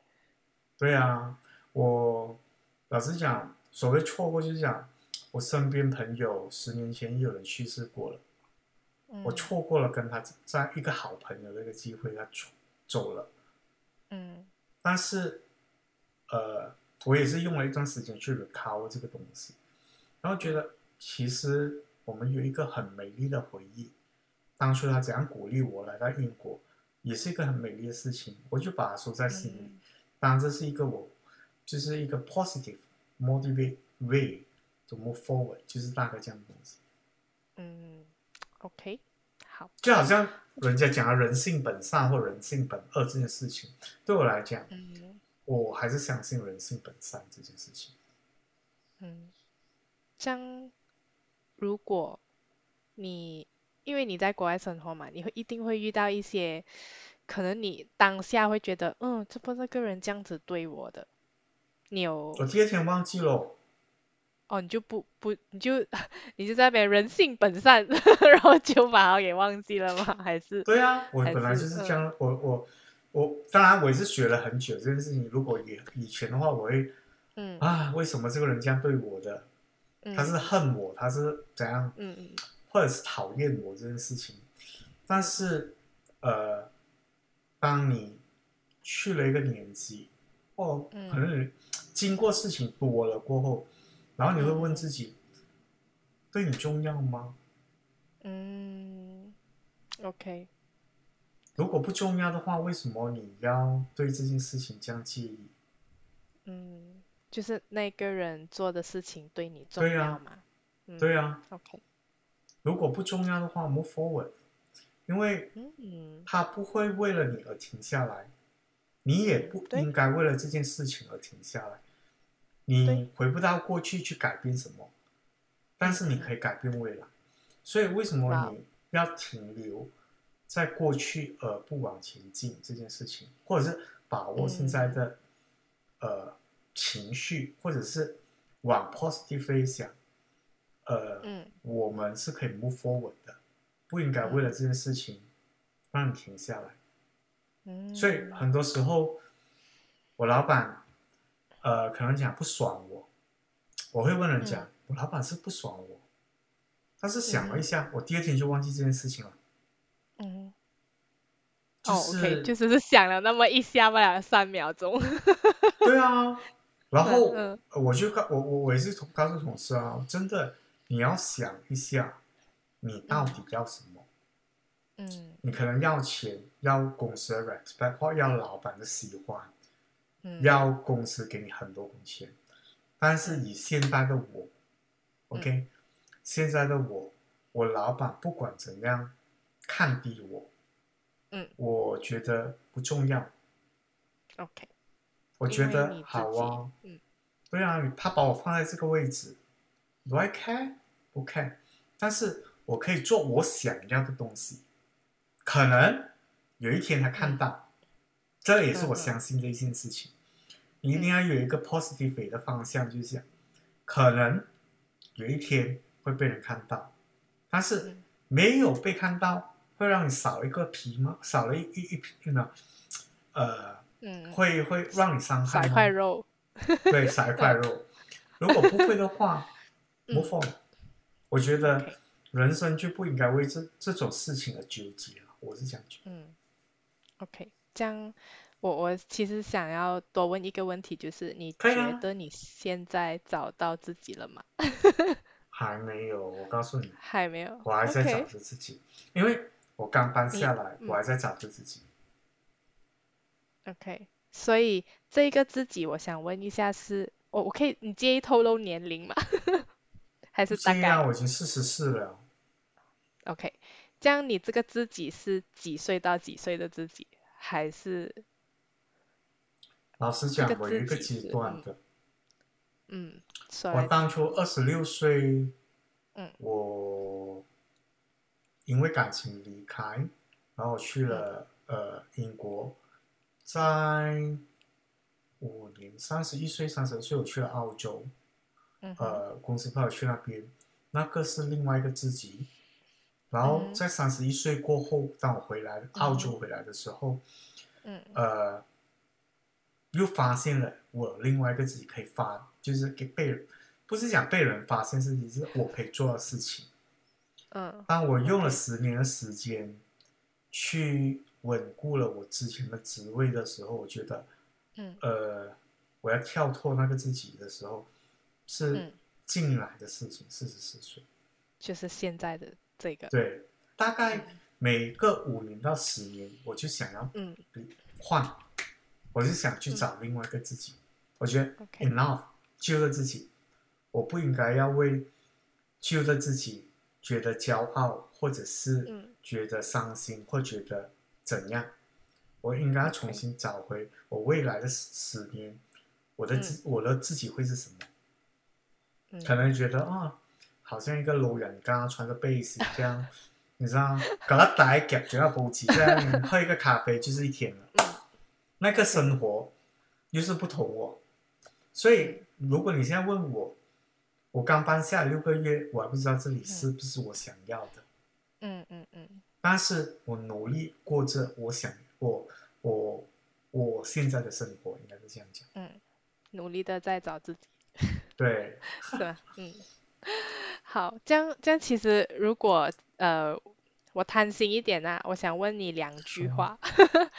对啊，我老实讲，所谓错过就是讲，我身边朋友十年前也有人去世过了，我嗯错过了跟他在一个好朋友的一个机会，他走走了。嗯但是，呃，我也是用了一段时间去 recover 这个东西，然后觉得其实我们有一个很美丽的回忆。当初他怎样鼓励我来到英国，也是一个很美丽的事情，我就把它收在心里。嗯当然，这是一个我就是一个 positive motivate way to move forward，就是大概这样的东西。嗯，OK，好，就好像人家讲的人性本善或人性本恶这件事情，对我来讲，嗯我还是相信人性本善这件事情。嗯，这样如果你因为你在国外生活嘛，你会一定会遇到一些可能你当下会觉得，嗯，这不那个人这样子对我的，你有我第二天忘记了，哦，你就不不你就 你就在那边人性本善，然后就把它给忘记了吗？还是对啊，我本来就是这样，我我我，当然我也是学了很久这件事情。如果以以前的话，我会嗯啊，为什么这个人这样对我的？嗯他是恨我，他是怎样？嗯嗯或者是讨厌我这件事情。但是，呃，当你去了一个年纪，或嗯可能你经过事情多了过后，然后你会问自己，对你重要吗？嗯，OK，如果不重要的话，为什么你要对这件事情这样介意？嗯，就是那个人做的事情对你重要吗？嗯对啊，，OK，如果不重要的话，move forward。因为嗯他不会为了你而停下来，你也不应该为了这件事情而停下来。你回不到过去去改变什么，但是你可以改变未来。所以为什么你要停留在过去而不往前进这件事情，或者是把握现在的、呃情绪，或者是往 positive 飞想，呃，嗯我们是可以 move forward 的，不应该为了这件事情让你停下来。嗯，所以很多时候，我老板，呃，可能讲不爽我，我会问人家，嗯我老板是不爽我，但是想了一下，我第二天就忘记这件事情了。嗯。就哦是、，OK，就是是 想了那么一下不了三秒钟。对啊，然后、我就告我我我也是同告诉同事啊，真的你要想一下，你到底要什么？嗯。你可能要钱，要公司的 respect，或要老板的喜欢，嗯，要公司给你很多工钱，但是以现在的我，OK，、现在的我，我老板不管怎样看低我，嗯，我觉得不重要，OK，我觉得好啊，嗯。对啊，他把我放在这个位置，Do I care？不 care，但是我可以做我想要的东西，可能有一天他看到，这也是我相信的一件事情。你一定要有一个 positive 的方向，就是讲，可能有一天会被人看到，但是嗯没有被看到，会让你少一个皮吗？少了一一一皮呢？呃，嗯，会会让你伤害少一吗块肉。对，少一块肉。如果不会的话嗯，move on。我觉得人生就不应该为这这种事情而纠结了。我是这样觉得。嗯，OK，这样我我其实想要多问一个问题，就是你觉得你现在找到自己了吗？还没有，我告诉你，还没有。我还在找着自己，因为我刚搬下来，嗯我还在找着自己。OK，所以这个自己，我想问一下是，我我可以，你介意透露年龄吗？还是大概我已经四十四了，？OK，这样你这个自己是几岁到几岁的自己，还是老实讲这，个我有一个阶段的。嗯，说我当初二十六岁，嗯我因为感情离开，然后我去了、嗯呃英国，在五年三十一岁、三十岁，我去了澳洲，呃，公司派我去那边，那个是另外一个自己。然后嗯在三十一岁过后，当我回来澳洲回来的时候，嗯。呃，又发现了我另外一个自己可以发，就是给被人，不是讲被人发现事情，是我可以做的事情。嗯。当我用了十年的时间去稳固了我之前的职位的时候，我觉得，嗯。呃，我要跳脱那个自己的时候，是嗯。近来的事情，四十四岁。就是现在的这个，对，大概每个五年到十年，我就想要嗯。换，我就想去找另外一个自己。我觉得 enough 旧的自己，我不应该要为旧的自己觉得骄傲，或者是嗯。觉得伤心，或觉得怎样。我应该要重新找回我未来的十十年，我的自、我的自己会是什么？嗯。可能觉得啊、好像一个 low 人，刚刚穿着背心这样，你知道，搞到大夹住那布子，这样喝一个咖啡就是一天了。嗯。那个生活又是不同哦，所以如果你现在问我，我刚搬下来六个月，我还不知道这里是不是我想要的，嗯嗯嗯。但是我努力过着我想我我我现在的生活，应该是这样讲。嗯，努力的在找自己。对，是吧？嗯，好，这样这样其实如果呃我贪心一点啊，我想问你两句话，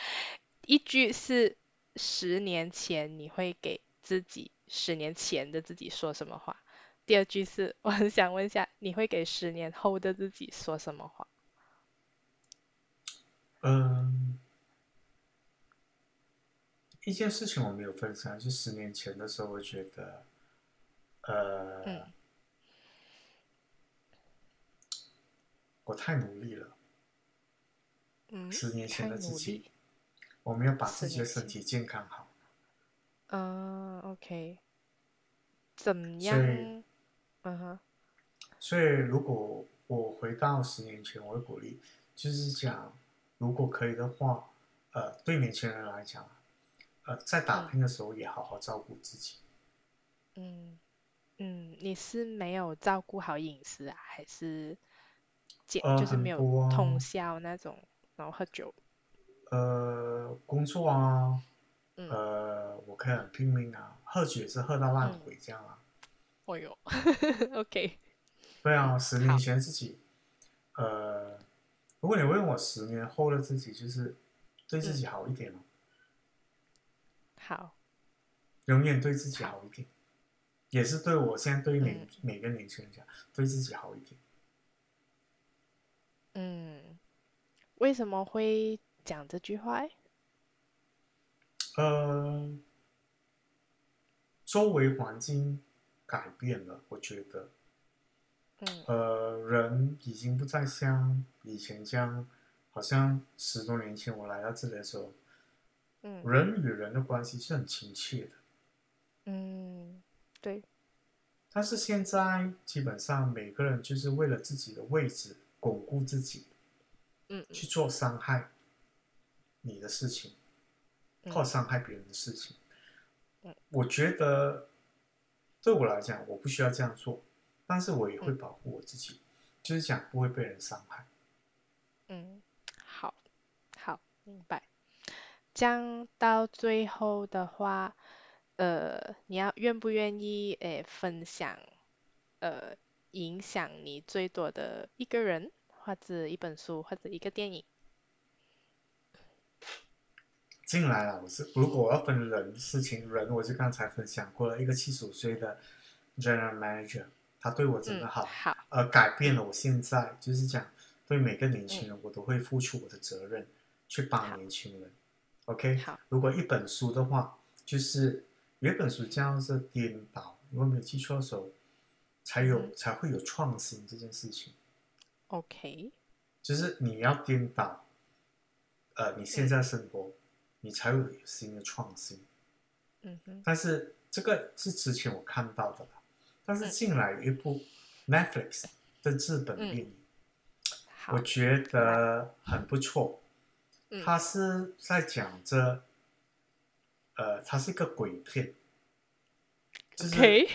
一句是十年前你会给自己十年前的自己说什么话，第二句是我很想问一下，你会给十年后的自己说什么话？嗯，一件事情我没有分享，就十年前的时候，我觉得，呃，嗯我太努力了，嗯，十年前的自己。，我没有把自己的身体健康好。嗯，OK，怎样？嗯哼，所以如果我回到十年前，我会鼓励，就是讲，如果可以的话，呃，对年轻人来讲，呃，在打嗯拼的时候也好好照顾自己。嗯嗯，你是没有照顾好饮食啊，还是减呃，就是没有多通啊，宵那种，然后喝酒？呃，工作啊，嗯。呃，我可以很拼命啊，喝酒也是喝到烂嗯，鬼这样啊。哦哟，OK，对啊，十年好，前自己，呃，如果你问我十年后的自己，就是对自嗯，己好一点哦，好，永远对自己好，好一点，也是对我现在对每嗯每个年轻人讲，对自己好一点。嗯，为什么会讲这句话诶？呃，周围环境改变了，我觉得，嗯呃，人已经不再像以前这样，好像十多年前我来到这里的时候，嗯人与人的关系是很亲切的。嗯，对，但是现在基本上每个人就是为了自己的位置巩固自己，嗯嗯去做伤害你的事情，或嗯伤害别人的事情。嗯我觉得对我来讲，我不需要这样做，但是我也会嗯保护我自己，就是讲不会被人伤害。嗯，好，好，明白。这样到最后的话，呃，你要愿不愿意诶分享，呃，影响你最多的一个人，或者一本书，或者一个电影？进来了，我是如果我要分人事情，人我就刚才分享过了，一个七十五岁的 general manager，他对我真的嗯，好，好，而改变了我现在，就是讲对每个年轻嗯，人，我都会付出我的责任，去帮，年轻人。OK，好，如果一本书的话，就是有一本书叫做《颠倒》，如果没有记错的时候，才有嗯。才会有创新这件事情，，OK，就是你要颠倒，呃，你现嗯。在生活，你才会有新的创新。嗯哼，但是这个是之前我看到的啦，但是嗯。近来有一部 Netflix 的日本电嗯，影，我好，觉，得很不错。嗯。它是在讲着，呃，它是一个鬼片，就是，OK，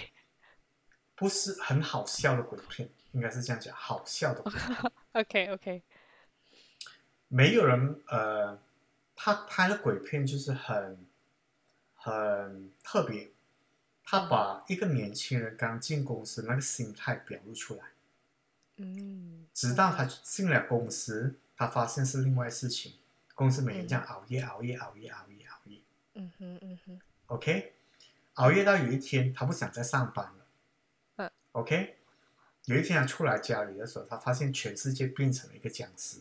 不是很好笑的鬼片，应该是这样讲，好笑的鬼片。OK，OK，没有人，呃，他拍的鬼片就是很很特别，他嗯把一个年轻人刚进公司那个心态表露出来，嗯直到他嗯进了公司，他发现是另外事情，公司每天这样嗯。熬夜熬夜熬夜熬嗯哼嗯哼，OK，熬夜到有一天他不想再上班了。嗯，OK，有一天他出来家里的时候，他发现全世界变成了一个僵尸。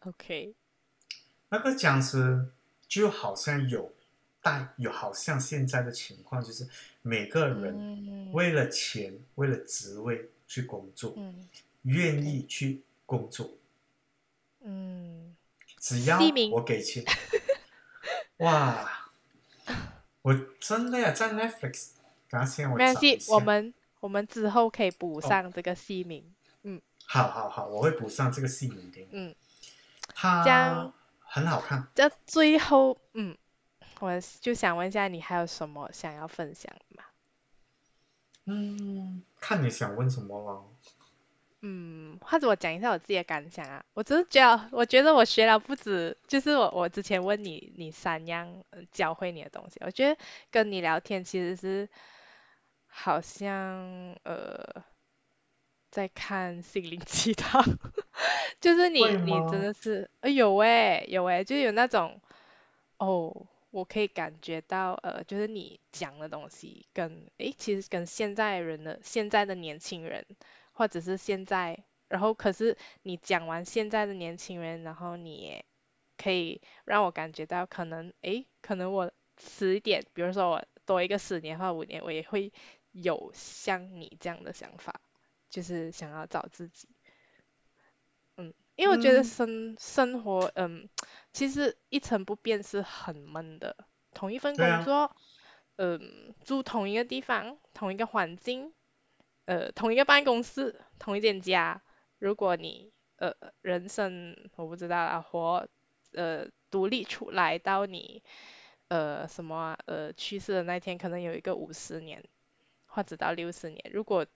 ，OK，那个僵尸就好像有带有好像现在的情况，就是每个人嗯。为了钱、为了职位去工作，嗯。愿意去工作，嗯，只要我给钱，哇！我真的呀，在 Netflix，等下先我没关系。我们我们之后可以补哦，上这个戏名。嗯好好好，我会补上这个戏名给你。嗯，这它样很好看。这最后嗯，我就想问一下，你还有什么想要分享的吗？嗯，看你想问什么了。嗯，或者我讲一下我自己的感想啊。我只是觉得，我觉得我学了不止，就是我我之前问你你三样呃教会你的东西，我觉得跟你聊天其实是好像呃在看心灵鸡汤，就是你会你真？的是，呃有诶有诶，就有那种哦，我可以感觉到呃，就是你讲的东西跟诶，其实跟现在人的现在的年轻人。或者是现在，然后可是你讲完现在的年轻人，然后你也可以让我感觉到可能，诶，可能我迟一点，比如说我多一个十年或五年，我也会有像你这样的想法，就是想要找自己。嗯，因为我觉得生生活，嗯，其实一成不变是很闷的。同一份工作，嗯，住同一个地方，同一个环境，呃，同一个办公室，同一间家。如果你呃人生我不知道啊，活呃独立出来到你呃什么呃去世的那天，可能有一个五十年，或者到六十年。如果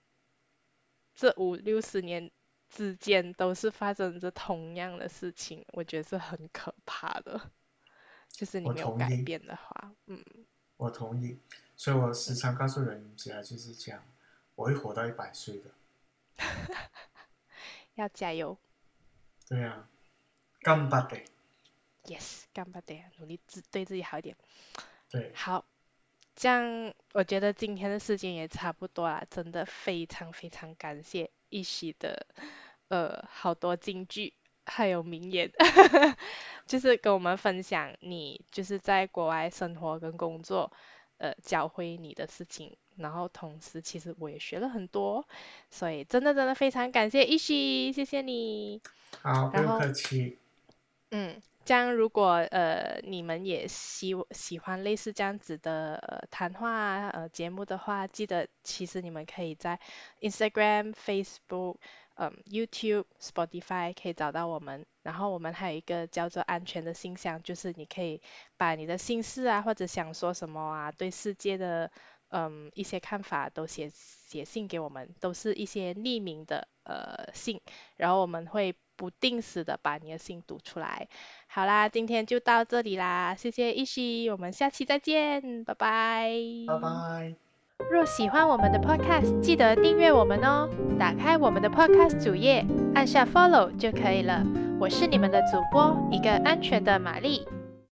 这五六十年之间都是发生着同样的事情，我觉得是很可怕的。就是你没有改变的话，嗯，我同意。所以我时常告诉人家，就是讲我会活到一百岁的。要加油。对啊，干巴的。Yes，干巴的，努力自对自己好一点。对。好，这样我觉得今天的时间也差不多了，真的非常非常感谢一席的呃好多金句还有名言，就是跟我们分享你就是在国外生活跟工作呃教会你的事情。然后同时，其实我也学了很多，所以真的真的非常感谢一希，谢谢你。好，不用客气。嗯，这样如果呃你们也喜喜欢类似这样子的呃谈话呃节目的话，记得其实你们可以在 Instagram、Facebook。嗯，YouTube、Spotify 可以找到我们，然后我们还有一个叫做“安全的信箱”，就是你可以把你的心事啊，或者想说什么啊，对世界的嗯一些看法都写写信给我们，都是一些匿名的呃信，然后我们会不定时的把你的信读出来。好啦，今天就到这里啦，谢谢一希，我们下期再见，拜拜。拜拜。若喜欢我们的 Podcast，记得订阅我们哦。打开我们的 Podcast 主页，按下 Follow 就可以了。我是你们的主播，一个安全的玛丽。